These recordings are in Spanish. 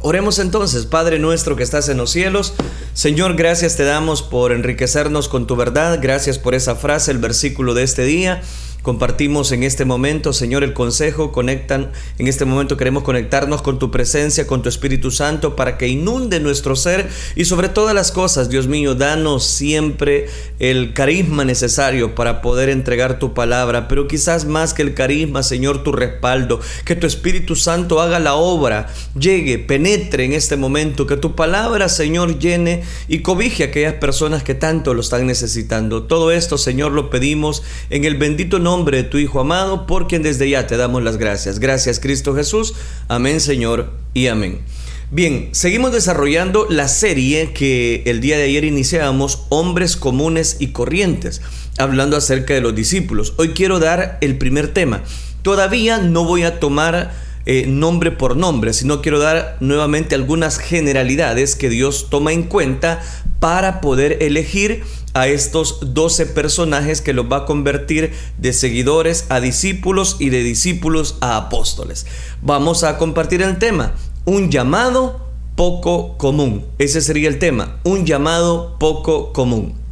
Oremos entonces, Padre nuestro que estás en los cielos. Señor, gracias te damos por enriquecernos con tu verdad. Gracias por esa frase, el versículo de este día. Compartimos en este momento, Señor, el consejo. Conectan, en este momento queremos conectarnos con tu presencia, con tu Espíritu Santo, para que inunde nuestro ser y sobre todas las cosas, Dios mío, danos siempre el carisma necesario para poder entregar tu palabra, pero quizás más que el carisma, Señor, tu respaldo, que tu Espíritu Santo haga la obra, llegue, penetre en este momento, que tu palabra, Señor, llene y cobije a aquellas personas que tanto lo están necesitando. Todo esto, Señor, lo pedimos en el bendito nombre nombre de tu Hijo amado, por quien desde ya te damos las gracias. Gracias Cristo Jesús. Amén Señor y amén. Bien, seguimos desarrollando la serie que el día de ayer iniciamos, Hombres comunes y corrientes, hablando acerca de los discípulos. Hoy quiero dar el primer tema. Todavía no voy a tomar eh, nombre por nombre, sino quiero dar nuevamente algunas generalidades que Dios toma en cuenta para poder elegir a estos 12 personajes que los va a convertir de seguidores a discípulos y de discípulos a apóstoles. Vamos a compartir el tema, un llamado poco común. Ese sería el tema, un llamado poco común.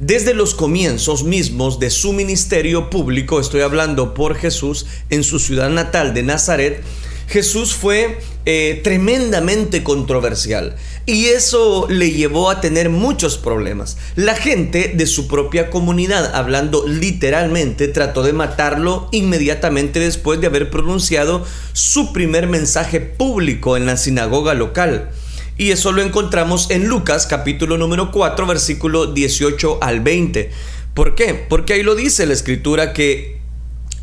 Desde los comienzos mismos de su ministerio público, estoy hablando por Jesús, en su ciudad natal de Nazaret, Jesús fue eh, tremendamente controversial y eso le llevó a tener muchos problemas. La gente de su propia comunidad, hablando literalmente, trató de matarlo inmediatamente después de haber pronunciado su primer mensaje público en la sinagoga local. Y eso lo encontramos en Lucas capítulo número 4 versículo 18 al 20. ¿Por qué? Porque ahí lo dice la escritura que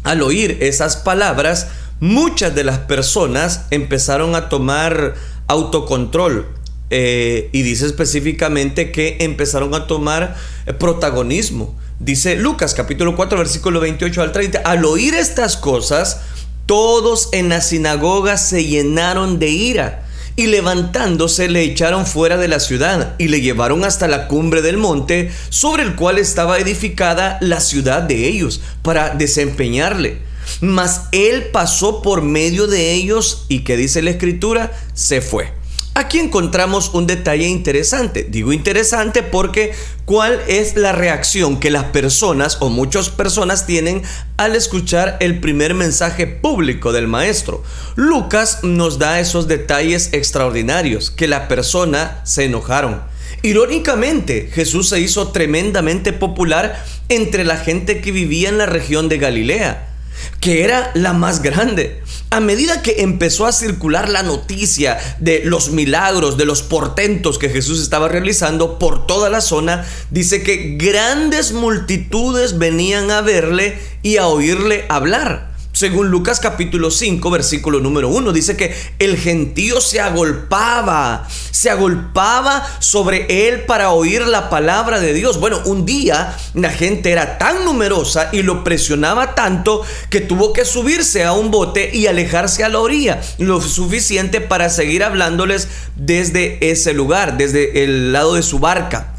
al oír esas palabras, muchas de las personas empezaron a tomar autocontrol. Eh, y dice específicamente que empezaron a tomar eh, protagonismo. Dice Lucas capítulo 4 versículo 28 al 30. Al oír estas cosas, todos en la sinagoga se llenaron de ira y levantándose le echaron fuera de la ciudad y le llevaron hasta la cumbre del monte sobre el cual estaba edificada la ciudad de ellos para desempeñarle. Mas él pasó por medio de ellos y que dice la escritura, se fue. Aquí encontramos un detalle interesante. Digo interesante porque ¿cuál es la reacción que las personas o muchas personas tienen al escuchar el primer mensaje público del maestro? Lucas nos da esos detalles extraordinarios, que la persona se enojaron. Irónicamente, Jesús se hizo tremendamente popular entre la gente que vivía en la región de Galilea que era la más grande. A medida que empezó a circular la noticia de los milagros, de los portentos que Jesús estaba realizando por toda la zona, dice que grandes multitudes venían a verle y a oírle hablar. Según Lucas capítulo 5, versículo número 1, dice que el gentío se agolpaba, se agolpaba sobre él para oír la palabra de Dios. Bueno, un día la gente era tan numerosa y lo presionaba tanto que tuvo que subirse a un bote y alejarse a la orilla, lo suficiente para seguir hablándoles desde ese lugar, desde el lado de su barca.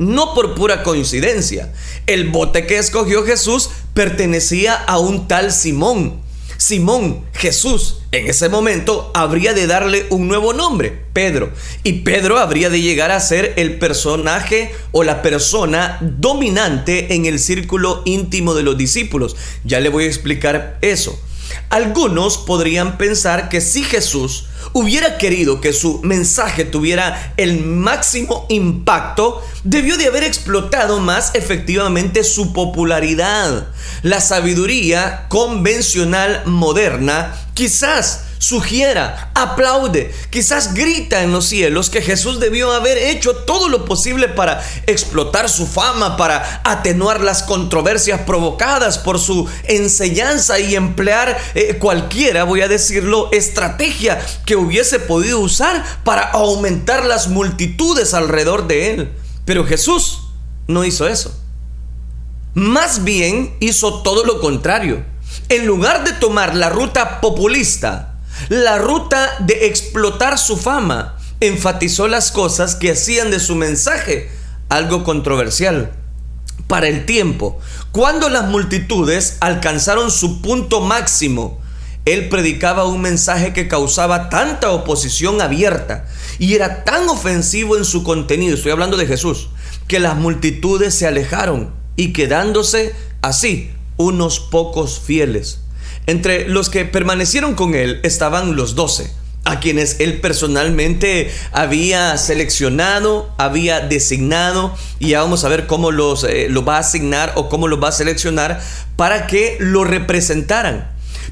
No por pura coincidencia. El bote que escogió Jesús pertenecía a un tal Simón. Simón, Jesús, en ese momento habría de darle un nuevo nombre, Pedro. Y Pedro habría de llegar a ser el personaje o la persona dominante en el círculo íntimo de los discípulos. Ya le voy a explicar eso. Algunos podrían pensar que si Jesús hubiera querido que su mensaje tuviera el máximo impacto, debió de haber explotado más efectivamente su popularidad. La sabiduría convencional moderna quizás sugiera, aplaude, quizás grita en los cielos que Jesús debió haber hecho todo lo posible para explotar su fama, para atenuar las controversias provocadas por su enseñanza y emplear eh, cualquiera, voy a decirlo, estrategia que hubiese podido usar para aumentar las multitudes alrededor de él. Pero Jesús no hizo eso. Más bien hizo todo lo contrario. En lugar de tomar la ruta populista, la ruta de explotar su fama enfatizó las cosas que hacían de su mensaje algo controversial. Para el tiempo, cuando las multitudes alcanzaron su punto máximo él predicaba un mensaje que causaba tanta oposición abierta y era tan ofensivo en su contenido, estoy hablando de Jesús, que las multitudes se alejaron y quedándose así unos pocos fieles. Entre los que permanecieron con él estaban los doce, a quienes él personalmente había seleccionado, había designado, y ya vamos a ver cómo los eh, lo va a asignar o cómo los va a seleccionar para que lo representaran.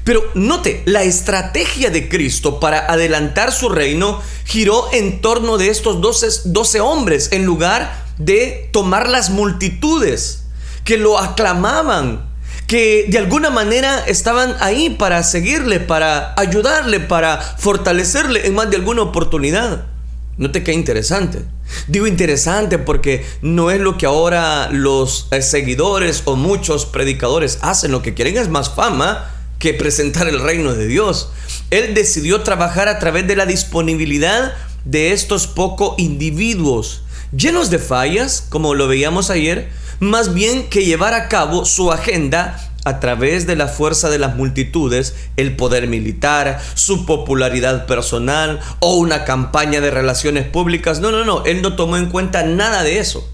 Pero note, la estrategia de Cristo para adelantar su reino giró en torno de estos 12, hombres en lugar de tomar las multitudes que lo aclamaban, que de alguna manera estaban ahí para seguirle, para ayudarle, para fortalecerle en más de alguna oportunidad. Note qué interesante. Digo interesante porque no es lo que ahora los eh, seguidores o muchos predicadores hacen. Lo que quieren es más fama que presentar el reino de Dios. Él decidió trabajar a través de la disponibilidad de estos pocos individuos, llenos de fallas, como lo veíamos ayer, más bien que llevar a cabo su agenda a través de la fuerza de las multitudes, el poder militar, su popularidad personal o una campaña de relaciones públicas. No, no, no, él no tomó en cuenta nada de eso.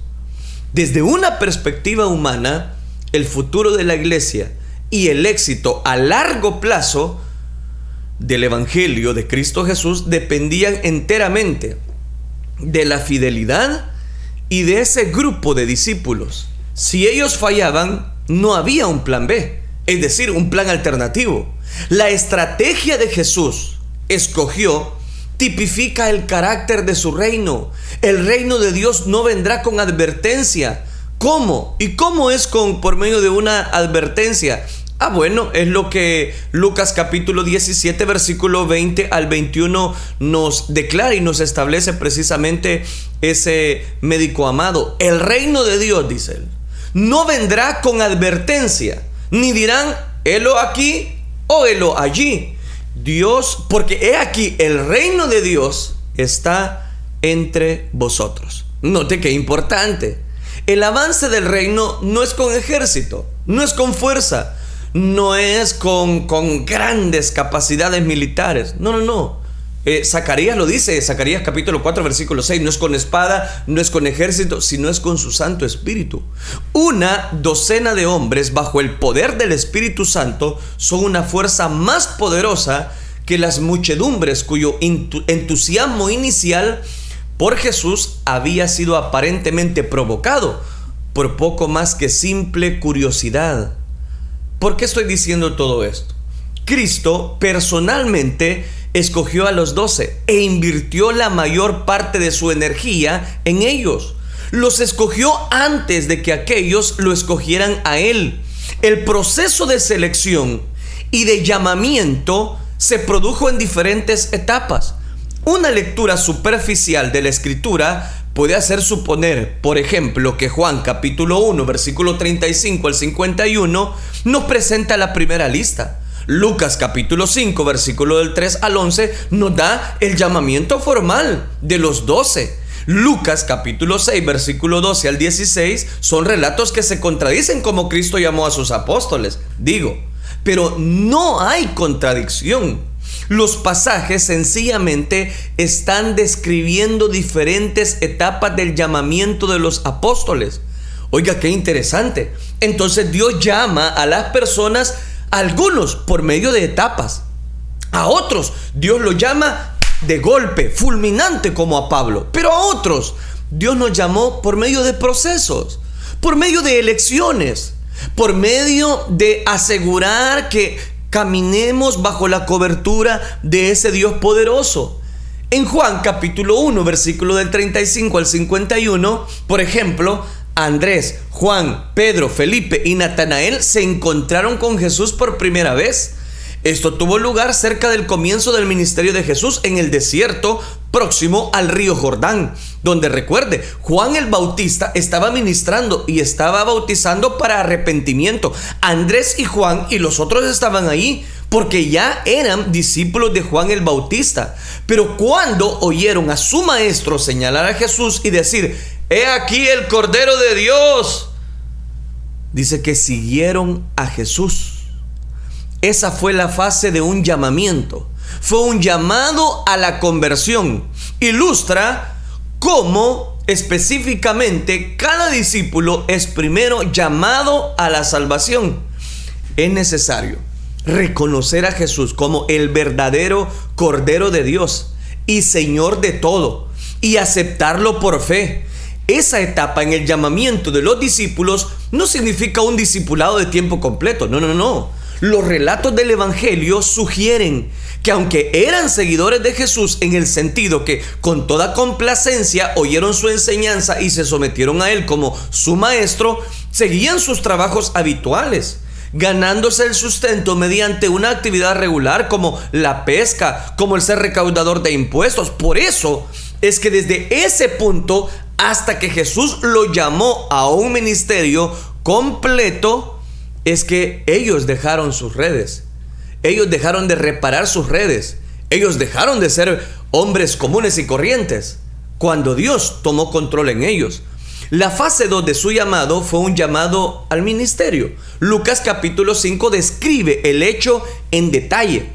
Desde una perspectiva humana, el futuro de la iglesia y el éxito a largo plazo del Evangelio de Cristo Jesús dependían enteramente de la fidelidad y de ese grupo de discípulos. Si ellos fallaban, no había un plan B, es decir, un plan alternativo. La estrategia de Jesús escogió tipifica el carácter de su reino. El reino de Dios no vendrá con advertencia, ¿Cómo? ¿Y cómo es con por medio de una advertencia? Ah, bueno, es lo que Lucas capítulo 17, versículo 20 al 21 nos declara y nos establece precisamente ese médico amado. El reino de Dios, dice él, no vendrá con advertencia, ni dirán, helo aquí o helo allí. Dios, porque he aquí, el reino de Dios está entre vosotros. Note qué importante. El avance del reino no es con ejército, no es con fuerza, no es con, con grandes capacidades militares. No, no, no. Eh, Zacarías lo dice, Zacarías capítulo 4, versículo 6, no es con espada, no es con ejército, sino es con su Santo Espíritu. Una docena de hombres bajo el poder del Espíritu Santo son una fuerza más poderosa que las muchedumbres cuyo entusiasmo inicial por Jesús había sido aparentemente provocado por poco más que simple curiosidad. ¿Por qué estoy diciendo todo esto? Cristo personalmente escogió a los doce e invirtió la mayor parte de su energía en ellos. Los escogió antes de que aquellos lo escogieran a él. El proceso de selección y de llamamiento se produjo en diferentes etapas. Una lectura superficial de la escritura puede hacer suponer, por ejemplo, que Juan capítulo 1, versículo 35 al 51 nos presenta la primera lista. Lucas capítulo 5, versículo del 3 al 11 nos da el llamamiento formal de los 12. Lucas capítulo 6, versículo 12 al 16 son relatos que se contradicen como Cristo llamó a sus apóstoles. Digo, pero no hay contradicción. Los pasajes sencillamente están describiendo diferentes etapas del llamamiento de los apóstoles. Oiga, qué interesante. Entonces Dios llama a las personas, a algunos por medio de etapas. A otros Dios los llama de golpe, fulminante como a Pablo. Pero a otros Dios nos llamó por medio de procesos, por medio de elecciones, por medio de asegurar que caminemos bajo la cobertura de ese Dios poderoso. En Juan capítulo 1, versículo del 35 al 51, por ejemplo, Andrés, Juan, Pedro, Felipe y Natanael se encontraron con Jesús por primera vez. Esto tuvo lugar cerca del comienzo del ministerio de Jesús en el desierto próximo al río Jordán, donde recuerde, Juan el Bautista estaba ministrando y estaba bautizando para arrepentimiento. Andrés y Juan y los otros estaban ahí porque ya eran discípulos de Juan el Bautista. Pero cuando oyeron a su maestro señalar a Jesús y decir, he aquí el Cordero de Dios, dice que siguieron a Jesús esa fue la fase de un llamamiento. Fue un llamado a la conversión. Ilustra cómo específicamente cada discípulo es primero llamado a la salvación. Es necesario reconocer a Jesús como el verdadero Cordero de Dios y Señor de todo y aceptarlo por fe. Esa etapa en el llamamiento de los discípulos no significa un discipulado de tiempo completo, no, no, no. Los relatos del Evangelio sugieren que aunque eran seguidores de Jesús en el sentido que con toda complacencia oyeron su enseñanza y se sometieron a Él como su maestro, seguían sus trabajos habituales ganándose el sustento mediante una actividad regular como la pesca, como el ser recaudador de impuestos. Por eso es que desde ese punto hasta que Jesús lo llamó a un ministerio completo, es que ellos dejaron sus redes. Ellos dejaron de reparar sus redes. Ellos dejaron de ser hombres comunes y corrientes cuando Dios tomó control en ellos. La fase 2 de su llamado fue un llamado al ministerio. Lucas capítulo 5 describe el hecho en detalle.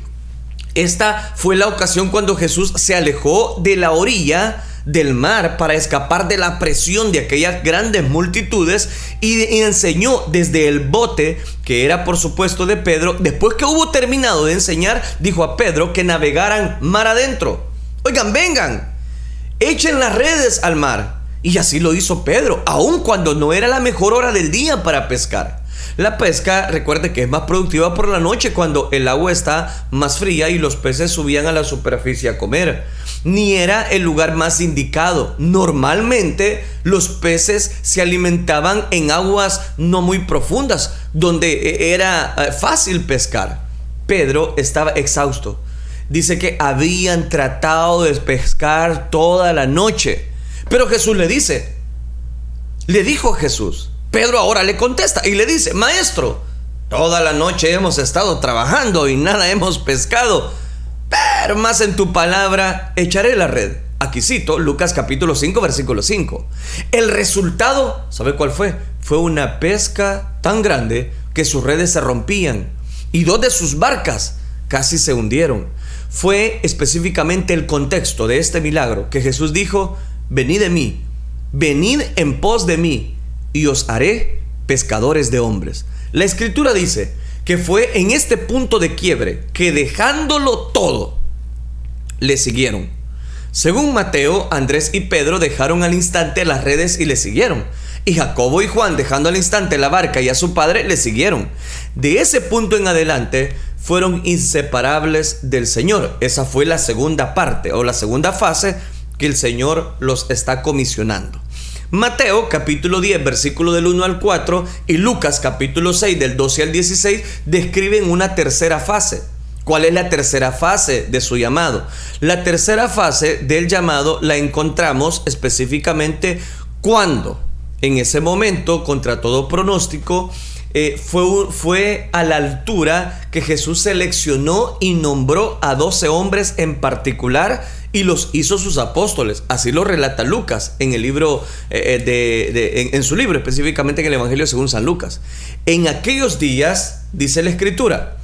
Esta fue la ocasión cuando Jesús se alejó de la orilla del mar para escapar de la presión de aquellas grandes multitudes y, enseñó desde el bote, que era por supuesto de Pedro, después que hubo terminado de enseñar, dijo a Pedro que navegaran mar adentro. Oigan, vengan, echen las redes al mar. Y así lo hizo Pedro, aun cuando no era la mejor hora del día para pescar. La pesca, recuerde que es más productiva por la noche cuando el agua está más fría y los peces subían a la superficie a comer. Ni era el lugar más indicado. Normalmente los peces se alimentaban en aguas no muy profundas, donde e, era eh, fácil pescar. Pedro estaba exhausto. Dice que habían tratado de pescar toda la noche. Pero Jesús le dice, le dijo Jesús, Pedro ahora le contesta y le dice, Maestro, toda la noche hemos estado trabajando y nada hemos pescado, pero más en tu palabra echaré la red. Aquí cito Lucas capítulo 5 versículo 5. El resultado, ¿sabe cuál fue? Fue una pesca tan grande que sus redes se rompían y dos de sus barcas casi se hundieron. Fue específicamente el contexto de este milagro que Jesús dijo, venid de mí, venid en pos de mí y os haré pescadores de hombres. La escritura dice que fue en este punto de quiebre que dejándolo todo, le siguieron. Según Mateo, Andrés y Pedro dejaron al instante las redes y le siguieron. Y Jacobo y Juan, dejando al instante la barca y a su padre, le siguieron. De ese punto en adelante fueron inseparables del Señor. Esa fue la segunda parte o la segunda fase que el Señor los está comisionando. Mateo capítulo 10 versículo del 1 al 4 y Lucas capítulo 6 del 12 al 16 describen una tercera fase. ¿Cuál es la tercera fase de su llamado? La tercera fase del llamado la encontramos específicamente cuando en ese momento, contra todo pronóstico, eh, fue, fue a la altura que Jesús seleccionó y nombró a 12 hombres en particular y los hizo sus apóstoles. Así lo relata Lucas en el libro eh, eh, de, en, su libro, específicamente en el Evangelio según San Lucas. En aquellos días, dice la escritura,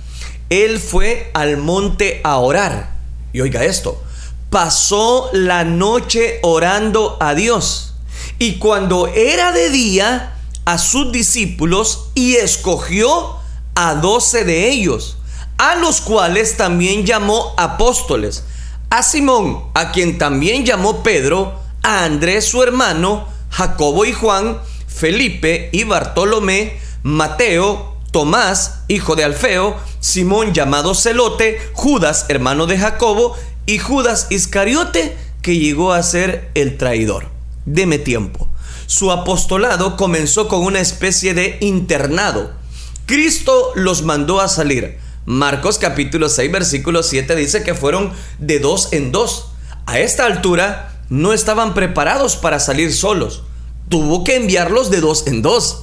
él fue al monte a orar. Y oiga esto, pasó la noche orando a Dios. Y cuando era de día, a sus discípulos y escogió a doce de ellos, a los cuales también llamó apóstoles a Simón, a quien también llamó Pedro, a Andrés su hermano, Jacobo y Juan, Felipe y Bartolomé, Mateo, Tomás, hijo de Alfeo, Simón llamado Celote, Judas, hermano de Jacobo, y Judas Iscariote, que llegó a ser el traidor. Deme tiempo. Su apostolado comenzó con una especie de internado. Cristo los mandó a salir Marcos capítulo 6 versículo 7 dice que fueron de dos en dos. A esta altura no estaban preparados para salir solos. Tuvo que enviarlos de dos en dos.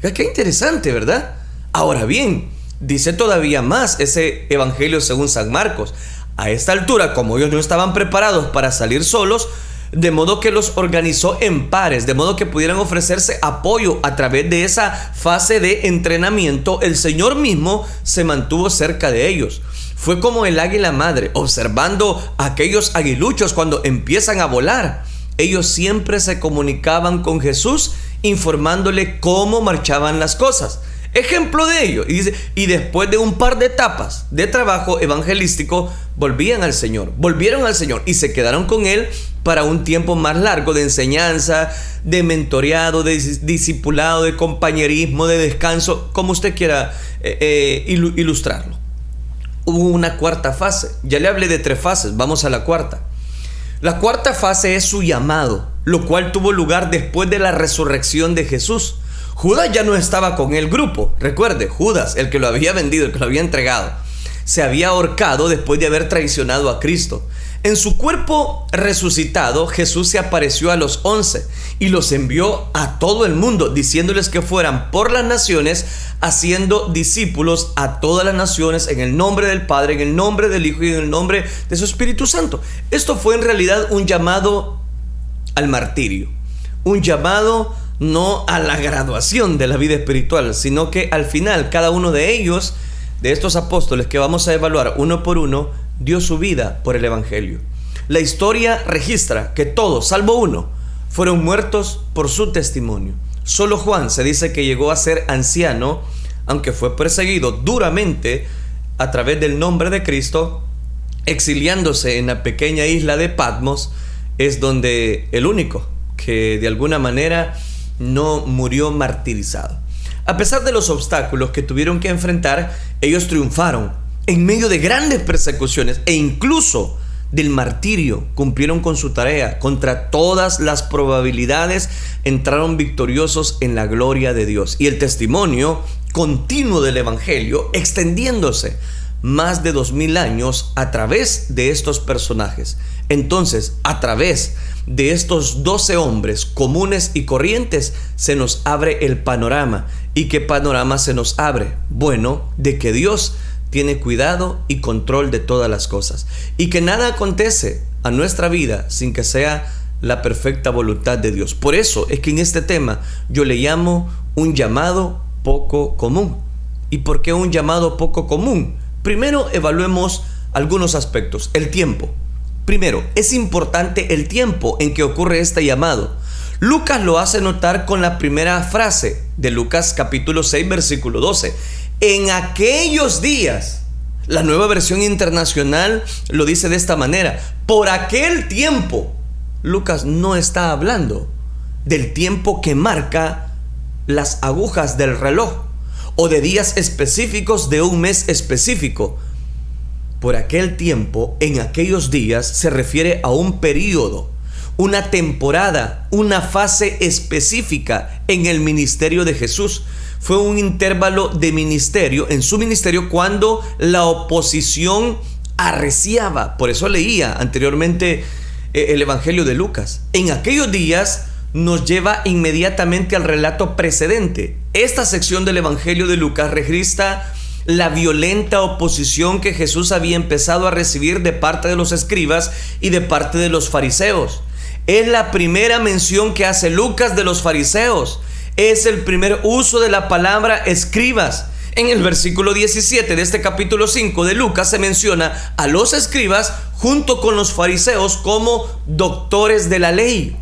Qué interesante, ¿verdad? Ahora bien, dice todavía más ese Evangelio según San Marcos. A esta altura, como ellos no estaban preparados para salir solos, de modo que los organizó en pares, de modo que pudieran ofrecerse apoyo a través de esa fase de entrenamiento, el Señor mismo se mantuvo cerca de ellos. Fue como el águila madre, observando a aquellos aguiluchos cuando empiezan a volar. Ellos siempre se comunicaban con Jesús informándole cómo marchaban las cosas. Ejemplo de ello. Y, dice, y después de un par de etapas de trabajo evangelístico, volvían al Señor, volvieron al Señor y se quedaron con Él para un tiempo más largo de enseñanza, de mentoreado, de discipulado, de compañerismo, de descanso, como usted quiera eh, eh, ilustrarlo. Hubo una cuarta fase. Ya le hablé de tres fases, vamos a la cuarta. La cuarta fase es su llamado, lo cual tuvo lugar después de la resurrección de Jesús. Judas ya no estaba con el grupo. Recuerde, Judas, el que lo había vendido, el que lo había entregado, se había ahorcado después de haber traicionado a Cristo. En su cuerpo resucitado, Jesús se apareció a los once y los envió a todo el mundo, diciéndoles que fueran por las naciones, haciendo discípulos a todas las naciones en el nombre del Padre, en el nombre del Hijo y en el nombre de su Espíritu Santo. Esto fue en realidad un llamado al martirio, un llamado no a la graduación de la vida espiritual, sino que al final cada uno de ellos, de estos apóstoles que vamos a evaluar uno por uno, dio su vida por el Evangelio. La historia registra que todos, salvo uno, fueron muertos por su testimonio. Solo Juan se dice que llegó a ser anciano, aunque fue perseguido duramente a través del nombre de Cristo, exiliándose en la pequeña isla de Patmos, es donde el único que de alguna manera no murió martirizado. A pesar de los obstáculos que tuvieron que enfrentar, ellos triunfaron en medio de grandes persecuciones e incluso del martirio cumplieron con su tarea. Contra todas las probabilidades entraron victoriosos en la gloria de Dios. Y el testimonio continuo del Evangelio extendiéndose más de dos mil años a través de estos personajes. Entonces, a través de estos doce hombres comunes y corrientes, se nos abre el panorama. ¿Y qué panorama se nos abre? Bueno, de que Dios tiene cuidado y control de todas las cosas. Y que nada acontece a nuestra vida sin que sea la perfecta voluntad de Dios. Por eso es que en este tema yo le llamo un llamado poco común. ¿Y por qué un llamado poco común? Primero evaluemos algunos aspectos. El tiempo. Primero, es importante el tiempo en que ocurre este llamado. Lucas lo hace notar con la primera frase de Lucas capítulo 6 versículo 12. En aquellos días, la nueva versión internacional lo dice de esta manera, por aquel tiempo, Lucas no está hablando del tiempo que marca las agujas del reloj o de días específicos de un mes específico por aquel tiempo, en aquellos días, se refiere a un periodo, una temporada, una fase específica en el ministerio de Jesús. Fue un intervalo de ministerio, en su ministerio, cuando la oposición arreciaba. Por eso leía anteriormente eh, el Evangelio de Lucas. En aquellos días nos lleva inmediatamente al relato precedente. Esta sección del Evangelio de Lucas registra la violenta oposición que Jesús había empezado a recibir de parte de los escribas y de parte de los fariseos. Es la primera mención que hace Lucas de los fariseos. Es el primer uso de la palabra escribas. En el versículo 17 de este capítulo 5 de Lucas se menciona a los escribas junto con los fariseos como doctores de la ley.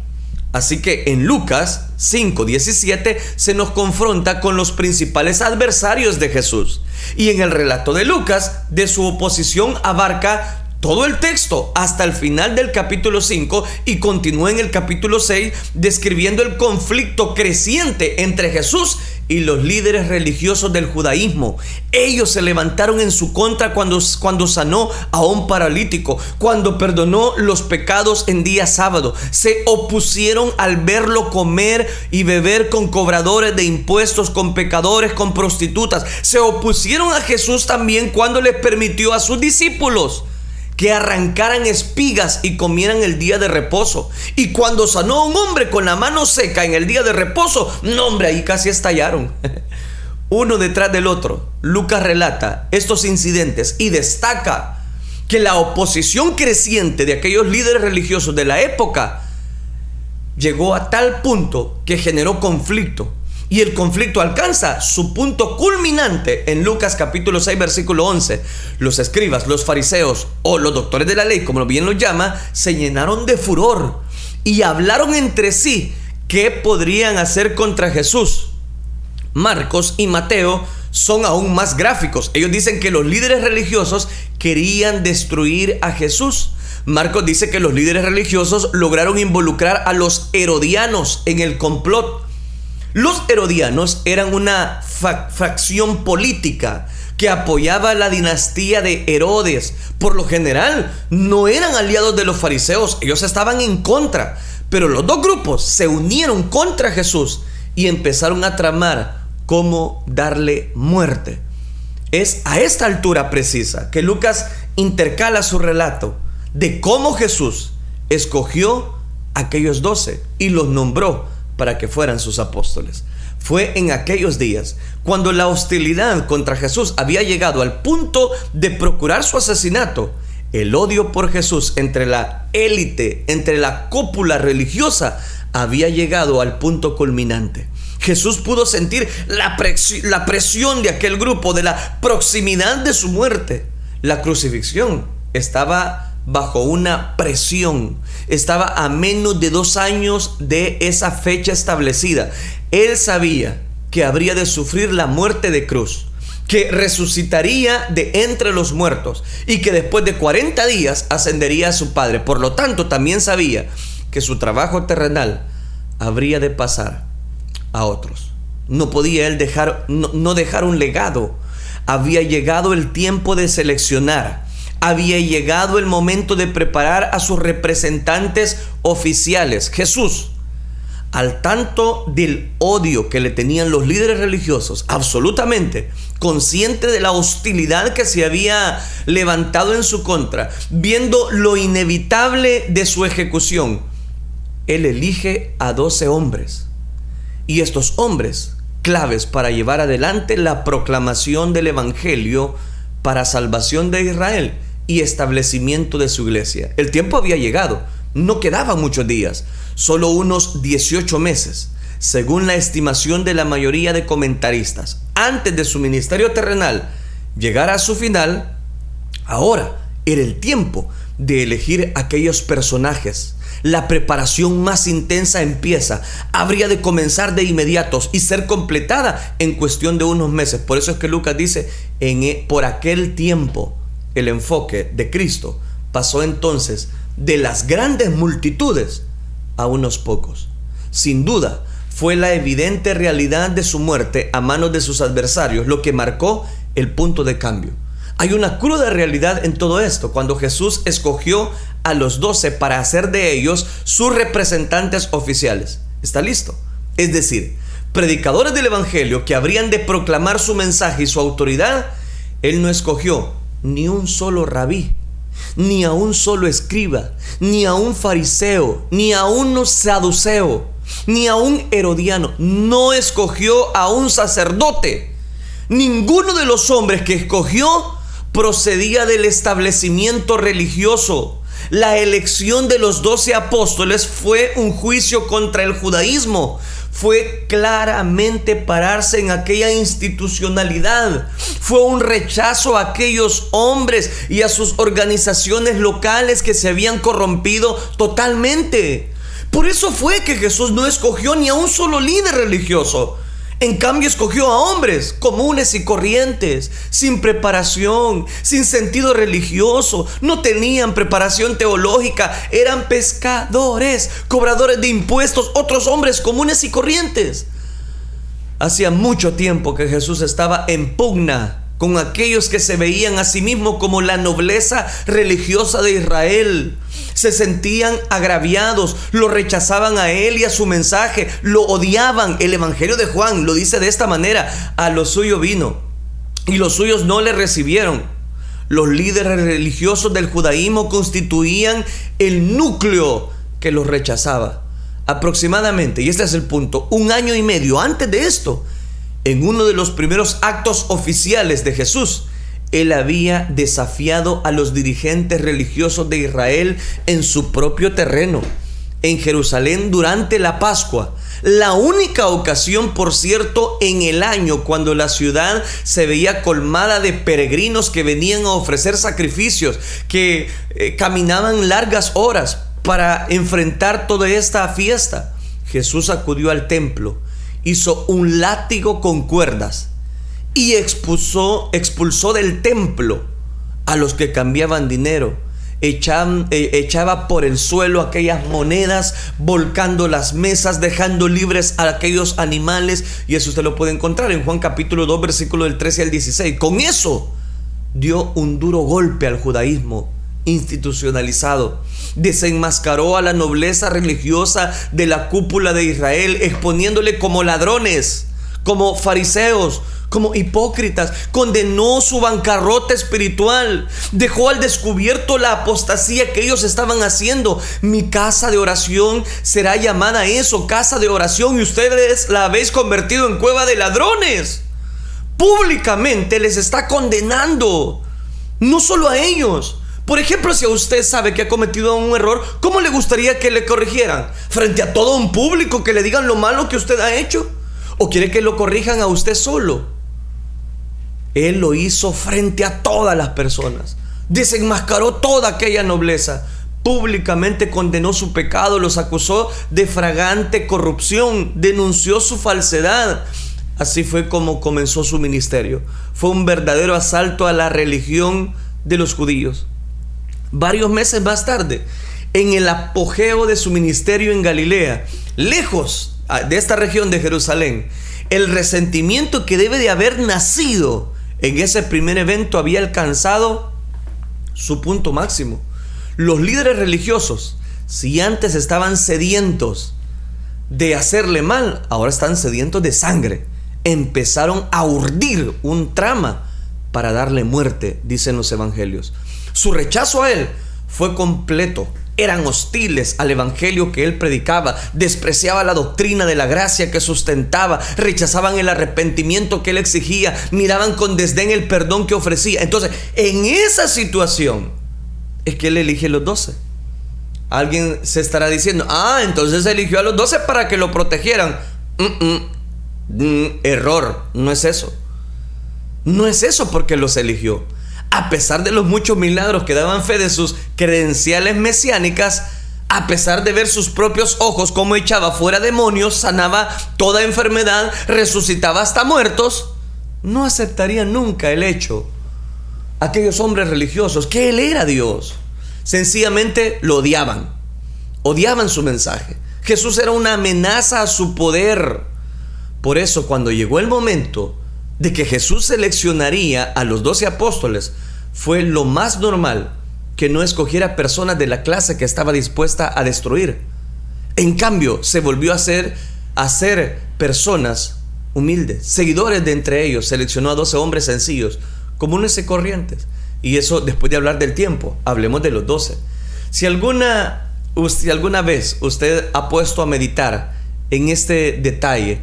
Así que en Lucas 5:17 se nos confronta con los principales adversarios de Jesús. Y en el relato de Lucas, de su oposición abarca todo el texto hasta el final del capítulo 5 y continúa en el capítulo 6 describiendo el conflicto creciente entre Jesús y los líderes religiosos del judaísmo. Ellos se levantaron en su contra cuando, cuando sanó a un paralítico, cuando perdonó los pecados en día sábado. Se opusieron al verlo comer y beber con cobradores de impuestos, con pecadores, con prostitutas. Se opusieron a Jesús también cuando les permitió a sus discípulos que arrancaran espigas y comieran el día de reposo. Y cuando sanó a un hombre con la mano seca en el día de reposo, no hombre, ahí casi estallaron. Uno detrás del otro. Lucas relata estos incidentes y destaca que la oposición creciente de aquellos líderes religiosos de la época llegó a tal punto que generó conflicto. Y el conflicto alcanza su punto culminante en Lucas capítulo 6 versículo 11. Los escribas, los fariseos o los doctores de la ley, como bien los llama, se llenaron de furor y hablaron entre sí qué podrían hacer contra Jesús. Marcos y Mateo son aún más gráficos. Ellos dicen que los líderes religiosos querían destruir a Jesús. Marcos dice que los líderes religiosos lograron involucrar a los herodianos en el complot. Los herodianos eran una fracción política que apoyaba la dinastía de Herodes. Por lo general, no eran aliados de los fariseos, ellos estaban en contra. Pero los dos grupos se unieron contra Jesús y empezaron a tramar cómo darle muerte. Es a esta altura precisa que Lucas intercala su relato de cómo Jesús escogió a aquellos doce y los nombró para que fueran sus apóstoles. Fue en aquellos días cuando la hostilidad contra Jesús había llegado al punto de procurar su asesinato. El odio por Jesús entre la élite, entre la cúpula religiosa, había llegado al punto culminante. Jesús pudo sentir la, la presión de aquel grupo, de la proximidad de su muerte. La crucifixión estaba bajo una presión. Estaba a menos de dos años de esa fecha establecida. Él sabía que habría de sufrir la muerte de cruz, que resucitaría de entre los muertos y que después de 40 días ascendería a su Padre. Por lo tanto, también sabía que su trabajo terrenal habría de pasar a otros. No podía él dejar, no, no dejar un legado. Había llegado el tiempo de seleccionar había llegado el momento de preparar a sus representantes oficiales. Jesús, al tanto del odio que le tenían los líderes religiosos, absolutamente consciente de la hostilidad que se había levantado en su contra, viendo lo inevitable de su ejecución, él elige a doce hombres. Y estos hombres, claves para llevar adelante la proclamación del Evangelio para salvación de Israel, y establecimiento de su iglesia. El tiempo había llegado, no quedaban muchos días, solo unos 18 meses, según la estimación de la mayoría de comentaristas. Antes de su ministerio terrenal llegar a su final, ahora era el tiempo de elegir aquellos personajes. La preparación más intensa empieza, habría de comenzar de inmediato y ser completada en cuestión de unos meses. Por eso es que Lucas dice, en, e, por aquel tiempo el enfoque de Cristo pasó entonces de las grandes multitudes a unos pocos. Sin duda, fue la evidente realidad de su muerte a manos de sus adversarios lo que marcó el punto de cambio. Hay una cruda realidad en todo esto, cuando Jesús escogió a los doce para hacer de ellos sus representantes oficiales. ¿Está listo? Es decir, predicadores del Evangelio que habrían de proclamar su mensaje y su autoridad, Él no escogió ni un solo rabí, ni a un solo escriba, ni a un fariseo, ni a un saduceo, ni a un herodiano. No escogió a un sacerdote. Ninguno de los hombres que escogió procedía del establecimiento religioso. La elección de los doce apóstoles fue un juicio contra el judaísmo, fue claramente pararse en aquella institucionalidad. Fue un rechazo a aquellos hombres y a sus organizaciones locales que se habían corrompido totalmente. Por eso fue que Jesús no escogió ni a un solo líder religioso. En cambio escogió a hombres comunes y corrientes, sin preparación, sin sentido religioso, no tenían preparación teológica, eran pescadores, cobradores de impuestos, otros hombres comunes y corrientes. Hacía mucho tiempo que Jesús estaba en pugna con aquellos que se veían a sí mismos como la nobleza religiosa de Israel. Se sentían agraviados, lo rechazaban a él y a su mensaje, lo odiaban. El Evangelio de Juan lo dice de esta manera, a lo suyo vino y los suyos no le recibieron. Los líderes religiosos del judaísmo constituían el núcleo que los rechazaba. Aproximadamente, y este es el punto, un año y medio antes de esto, en uno de los primeros actos oficiales de Jesús, él había desafiado a los dirigentes religiosos de Israel en su propio terreno. en Jerusalén durante la Pascua. La única ocasión, por cierto, en el año cuando la ciudad se veía colmada de peregrinos que venían a ofrecer sacrificios, que eh, caminaban largas horas para enfrentar toda esta fiesta. Jesús acudió al templo, hizo un látigo con cuerdas y expulsó, del templo a los que cambiaban dinero eh, echaba por el suelo aquellas monedas, volcando las mesas, dejando libres a aquellos animales. Y eso usted lo puede encontrar en Juan capítulo 2, versículo del 13 al 16. Con eso dio un duro golpe al judaísmo institucionalizado. Desenmascaró a la nobleza religiosa de la cúpula de Israel, exponiéndole como ladrones, como fariseos, como hipócritas, condenó su bancarrota espiritual, dejó al descubierto la apostasía que ellos estaban haciendo. Mi casa de oración será llamada eso, casa de oración, y ustedes la habéis convertido en cueva de ladrones. Públicamente les está condenando, no solo a ellos. Por ejemplo, si usted sabe que ha cometido un error, ¿cómo le gustaría que le corrigieran? ¿Frente a todo un público que le digan lo malo que usted ha hecho? ¿O quiere que lo corrijan a usted solo? Él lo hizo frente a todas las personas. Desenmascaró toda aquella nobleza. Públicamente condenó su pecado, los acusó de fragante corrupción, denunció su falsedad. Así fue como comenzó su ministerio. Fue un verdadero asalto a la religión de los judíos. Varios meses más tarde, en el apogeo de su ministerio en Galilea, lejos de esta región de Jerusalén, el resentimiento que debe de haber nacido en ese primer evento había alcanzado su punto máximo. Los líderes religiosos, si antes estaban sedientos de hacerle mal, ahora están sedientos de sangre. Empezaron a urdir un trama para darle muerte, dicen los evangelios. Su rechazo a él fue completo eran hostiles al evangelio que él predicaba, despreciaba la doctrina de la gracia que sustentaba, rechazaban el arrepentimiento que él exigía, miraban con desdén el perdón que ofrecía. Entonces, en esa situación es que él elige los doce. Alguien se estará diciendo, ah, entonces eligió a los doce para que lo protegieran. error, no es eso. No es eso porque los eligió a pesar de los muchos milagros que daban fe de sus credenciales mesiánicas, a pesar de ver sus propios ojos cómo echaba fuera demonios, sanaba toda enfermedad, resucitaba hasta muertos, no aceptaría nunca el hecho, aquellos hombres religiosos, que Él era Dios. Sencillamente lo odiaban, odiaban su mensaje. Jesús era una amenaza a su poder. Por eso cuando llegó el momento de que Jesús seleccionaría a los doce apóstoles, fue lo más normal que no escogiera personas de la clase que estaba dispuesta a destruir. En cambio, se volvió a hacer, a ser personas humildes, seguidores de entre ellos. Seleccionó a 12 hombres sencillos, comunes y corrientes. Y eso después de hablar del tiempo, hablemos de los 12. Si alguna, si alguna vez usted ha puesto a meditar en este detalle,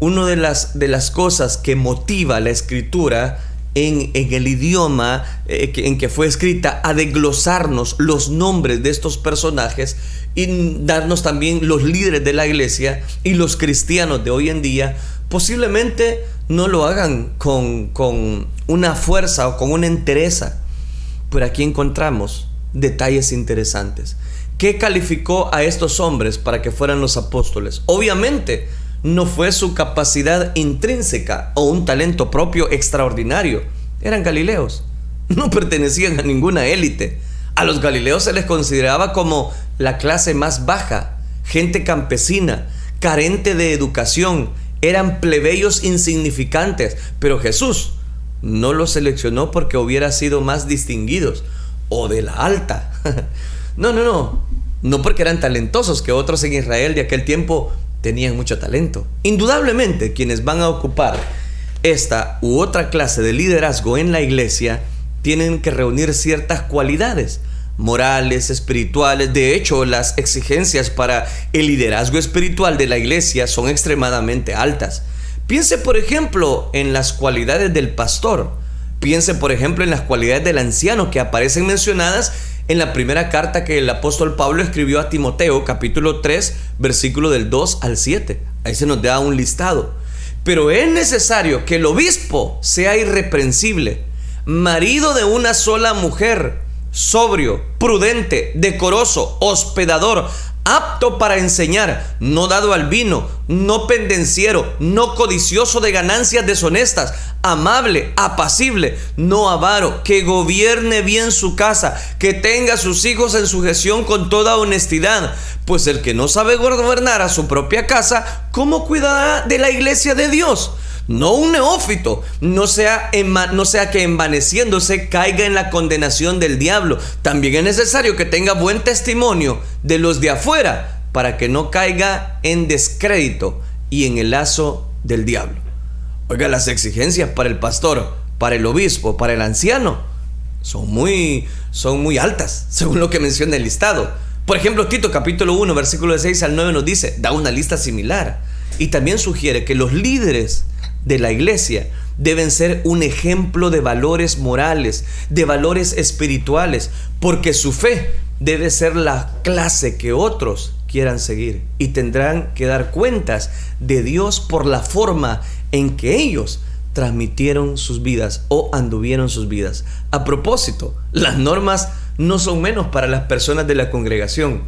una de las, de las cosas que motiva la escritura en, el idioma eh, en que fue escrita a desglosarnos los nombres de estos personajes y darnos también los líderes de la iglesia y los cristianos de hoy en día, posiblemente no lo hagan con, con una fuerza o con una entereza. Pero aquí encontramos detalles interesantes. ¿Qué calificó a estos hombres para que fueran los apóstoles? Obviamente, no fue su capacidad intrínseca o un talento propio extraordinario. Eran galileos. No pertenecían a ninguna élite. A los galileos se les consideraba como la clase más baja, gente campesina, carente de educación, eran plebeyos insignificantes, pero Jesús no los seleccionó porque hubiera sido más distinguidos o de la alta. No, no, no, no porque eran talentosos que otros en Israel de aquel tiempo tenían mucho talento. Indudablemente, quienes van a ocupar esta u otra clase de liderazgo en la iglesia tienen que reunir ciertas cualidades morales, espirituales. De hecho, las exigencias para el liderazgo espiritual de la iglesia son extremadamente altas. Piense, por ejemplo, en las cualidades del pastor. Piense, por ejemplo, en las cualidades del anciano que aparecen mencionadas en la primera carta que el apóstol Pablo escribió a Timoteo, capítulo 3, versículo del 2 al 7. Ahí se nos da un listado. Pero es necesario que el obispo sea irreprensible, marido de una sola mujer, sobrio, prudente, decoroso, hospedador, apto para enseñar, no dado al vino, no pendenciero, no codicioso de ganancias deshonestas, amable, apacible, no avaro, que gobierne bien su casa, que tenga a sus hijos en sujeción con toda honestidad, pues el que no sabe gobernar a su propia casa, ¿cómo cuidará de la iglesia de Dios? No un neófito, no sea, no sea que envaneciéndose caiga en la condenación del diablo. También es necesario que tenga buen testimonio de los de afuera para que no caiga en descrédito y en el lazo del diablo. Oiga, las exigencias para el pastor, para el obispo, para el anciano, son muy, son muy altas, según lo que menciona el listado. Por ejemplo, Tito capítulo 1, versículo 6 al 9 nos dice, da una lista similar. Y también sugiere que los líderes de la iglesia deben ser un ejemplo de valores morales, de valores espirituales, porque su fe debe ser la clase que otros quieran seguir y tendrán que dar cuentas de Dios por la forma en que ellos transmitieron sus vidas o anduvieron sus vidas. A propósito, las normas no son menos para las personas de la congregación.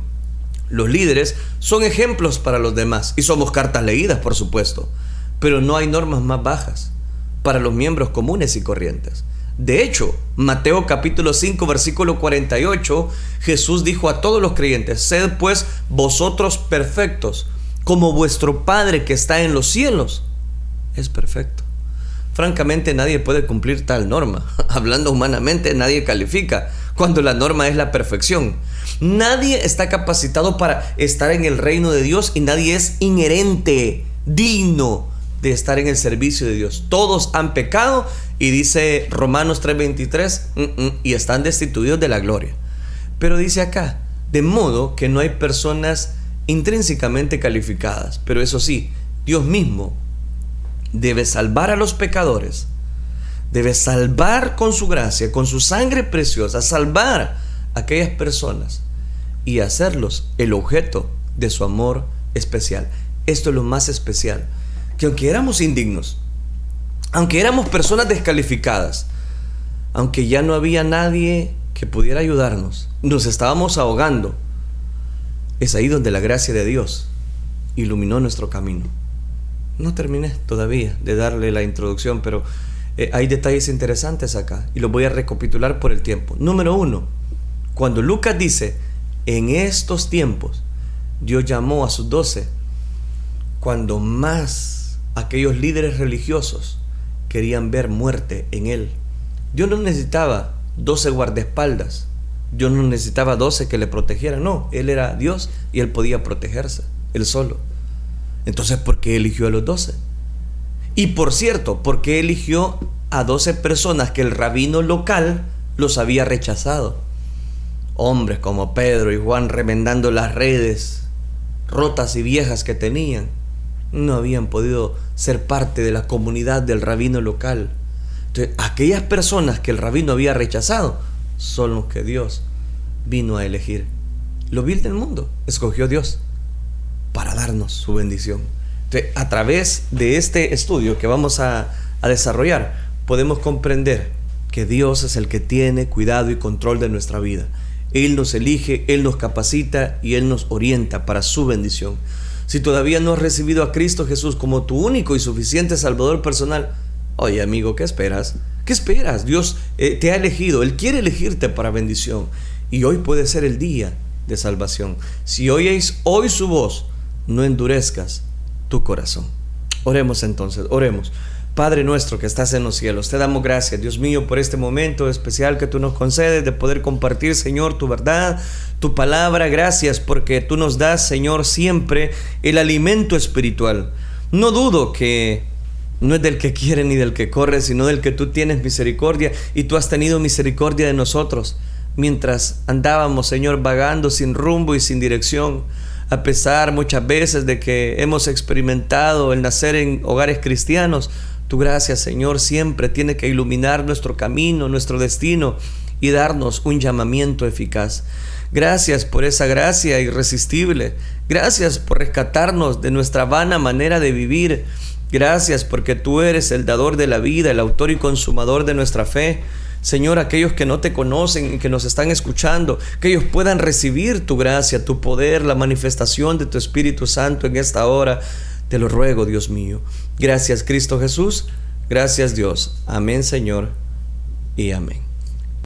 Los líderes son ejemplos para los demás y somos cartas leídas, por supuesto pero no hay normas más bajas para los miembros comunes y corrientes. De hecho, Mateo capítulo 5 versículo 48, Jesús dijo a todos los creyentes, sed pues vosotros perfectos, como vuestro Padre que está en los cielos es perfecto. Francamente nadie puede cumplir tal norma. Hablando humanamente nadie califica cuando la norma es la perfección. Nadie está capacitado para estar en el reino de Dios y nadie es inherente, digno de estar en el servicio de Dios. Todos han pecado y dice Romanos 3:23 mm, mm, y están destituidos de la gloria. Pero dice acá, de modo que no hay personas intrínsecamente calificadas, pero eso sí, Dios mismo debe salvar a los pecadores, debe salvar con su gracia, con su sangre preciosa, salvar a aquellas personas y hacerlos el objeto de su amor especial. Esto es lo más especial que aunque éramos indignos, aunque éramos personas descalificadas, aunque ya no había nadie que pudiera ayudarnos, nos estábamos ahogando, es ahí donde la gracia de Dios iluminó nuestro camino. No terminé todavía de darle la introducción, pero eh, hay detalles interesantes acá y los voy a recapitular por el tiempo. Número uno, cuando Lucas dice, en estos tiempos, Dios llamó a sus doce, cuando más aquellos líderes religiosos querían ver muerte en él. Dios no necesitaba 12 guardaespaldas. Dios no necesitaba 12 que le protegieran. No, Él era Dios y Él podía protegerse, Él solo. Entonces, ¿por qué eligió a los 12? Y por cierto, ¿por qué eligió a 12 personas que el rabino local los había rechazado? Hombres como Pedro y Juan remendando las redes rotas y viejas que tenían no habían podido ser parte de la comunidad del rabino local. Entonces, aquellas personas que el rabino había rechazado son los que Dios vino a elegir. Lo vil del mundo escogió Dios para darnos su bendición. Entonces, a través de este estudio que vamos a, a desarrollar, podemos comprender que Dios es el que tiene cuidado y control de nuestra vida. Él nos elige, Él nos capacita y Él nos orienta para su bendición. Si todavía no has recibido a Cristo Jesús como tu único y suficiente Salvador personal, oye amigo, ¿qué esperas? ¿Qué esperas? Dios eh, te ha elegido, Él quiere elegirte para bendición y hoy puede ser el día de salvación. Si oyes hoy su voz, no endurezcas tu corazón. Oremos entonces, oremos. Padre nuestro que estás en los cielos, te damos gracias, Dios mío, por este momento especial que tú nos concedes de poder compartir, Señor, tu verdad, tu palabra. Gracias porque tú nos das, Señor, siempre el alimento espiritual. No dudo que no es del que quiere ni del que corre, sino del que tú tienes misericordia y tú has tenido misericordia de nosotros mientras andábamos, Señor, vagando sin rumbo y sin dirección a pesar muchas veces de que hemos experimentado el nacer en hogares cristianos, tu gracia, Señor, siempre tiene que iluminar nuestro camino, nuestro destino y darnos un llamamiento eficaz. Gracias por esa gracia irresistible. Gracias por rescatarnos de nuestra vana manera de vivir. Gracias porque tú eres el dador de la vida, el autor y consumador de nuestra fe. Señor, aquellos que no te conocen y que nos están escuchando, que ellos puedan recibir tu gracia, tu poder, la manifestación de tu Espíritu Santo en esta hora. Te lo ruego, Dios mío. Gracias, Cristo Jesús. Gracias, Dios. Amén, Señor. Y amén.